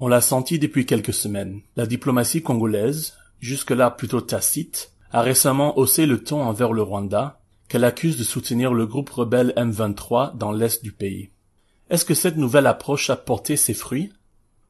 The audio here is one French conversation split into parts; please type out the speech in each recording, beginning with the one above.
On l'a senti depuis quelques semaines. La diplomatie congolaise, jusque-là plutôt tacite, a récemment haussé le ton envers le Rwanda, qu'elle accuse de soutenir le groupe rebelle M23 dans l'est du pays. Est-ce que cette nouvelle approche a porté ses fruits?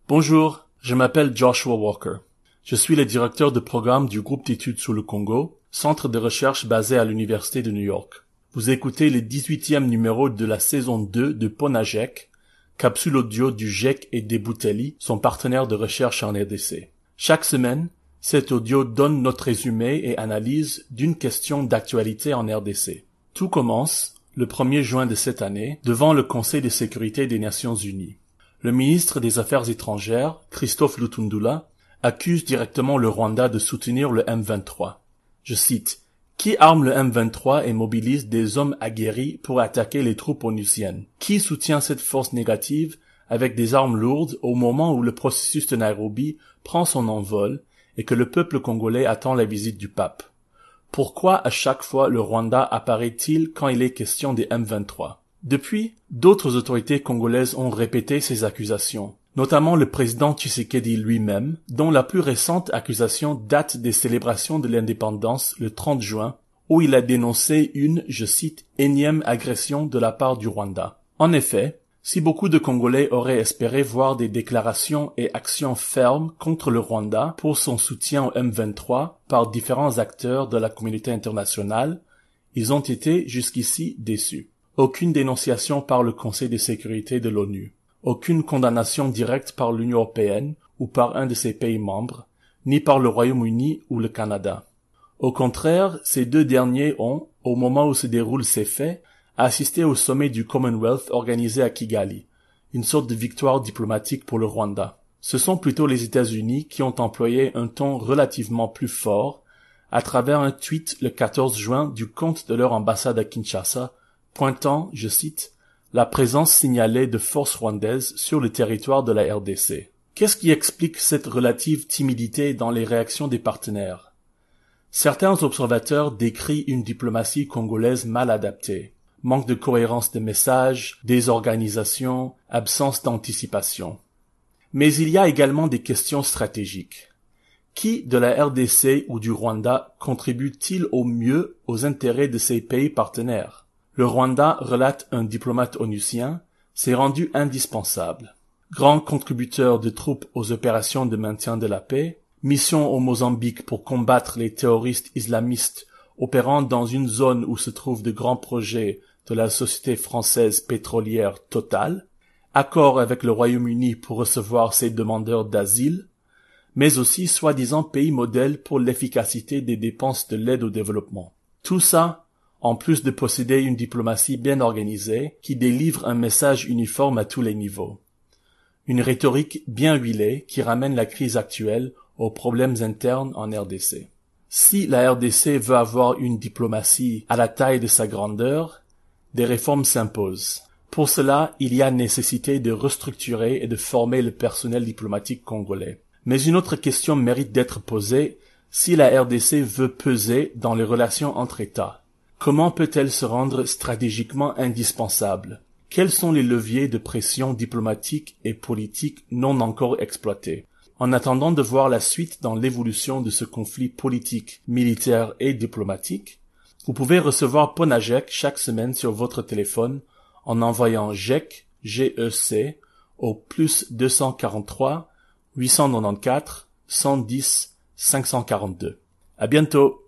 Bonjour, je m'appelle Joshua Walker. Je suis le directeur de programme du groupe d'études sur le Congo, centre de recherche basé à l'Université de New York. Vous écoutez le 18e numéro de la saison 2 de Ponajek, capsule audio du GEC et des Boutelli, son partenaire de recherche en RDC. Chaque semaine, cet audio donne notre résumé et analyse d'une question d'actualité en RDC. Tout commence le 1er juin de cette année devant le Conseil de sécurité des Nations Unies. Le ministre des Affaires étrangères, Christophe Lutundula, accuse directement le Rwanda de soutenir le M23. Je cite qui arme le M23 et mobilise des hommes aguerris pour attaquer les troupes onusiennes? Qui soutient cette force négative avec des armes lourdes au moment où le processus de Nairobi prend son envol et que le peuple congolais attend la visite du pape? Pourquoi à chaque fois le Rwanda apparaît-il quand il est question des M23 Depuis, d'autres autorités congolaises ont répété ces accusations, notamment le président Tshisekedi lui-même, dont la plus récente accusation date des célébrations de l'indépendance le 30 juin, où il a dénoncé une, je cite, énième agression de la part du Rwanda. En effet, si beaucoup de Congolais auraient espéré voir des déclarations et actions fermes contre le Rwanda pour son soutien au M23 par différents acteurs de la communauté internationale, ils ont été jusqu'ici déçus. Aucune dénonciation par le Conseil de sécurité de l'ONU aucune condamnation directe par l'Union européenne ou par un de ses pays membres, ni par le Royaume-Uni ou le Canada. Au contraire, ces deux derniers ont, au moment où se déroulent ces faits, assisté au sommet du Commonwealth organisé à Kigali, une sorte de victoire diplomatique pour le Rwanda. Ce sont plutôt les États-Unis qui ont employé un ton relativement plus fort à travers un tweet le 14 juin du compte de leur ambassade à Kinshasa, pointant, je cite, la présence signalée de forces rwandaises sur le territoire de la RDC. Qu'est-ce qui explique cette relative timidité dans les réactions des partenaires? Certains observateurs décrient une diplomatie congolaise mal adaptée, manque de cohérence de messages, désorganisation, absence d'anticipation. Mais il y a également des questions stratégiques. Qui de la RDC ou du Rwanda contribue-t-il au mieux aux intérêts de ces pays partenaires? Le Rwanda, relate un diplomate onusien, s'est rendu indispensable. Grand contributeur de troupes aux opérations de maintien de la paix, mission au Mozambique pour combattre les terroristes islamistes opérant dans une zone où se trouvent de grands projets de la société française pétrolière Total, accord avec le Royaume-Uni pour recevoir ses demandeurs d'asile, mais aussi soi-disant pays modèle pour l'efficacité des dépenses de l'aide au développement. Tout ça en plus de posséder une diplomatie bien organisée qui délivre un message uniforme à tous les niveaux. Une rhétorique bien huilée qui ramène la crise actuelle aux problèmes internes en RDC. Si la RDC veut avoir une diplomatie à la taille de sa grandeur, des réformes s'imposent. Pour cela, il y a nécessité de restructurer et de former le personnel diplomatique congolais. Mais une autre question mérite d'être posée si la RDC veut peser dans les relations entre États. Comment peut-elle se rendre stratégiquement indispensable? Quels sont les leviers de pression diplomatique et politique non encore exploités? En attendant de voir la suite dans l'évolution de ce conflit politique, militaire et diplomatique, vous pouvez recevoir Ponajek chaque semaine sur votre téléphone en envoyant GEC, G-E-C, au plus 243 894 110 542. À bientôt!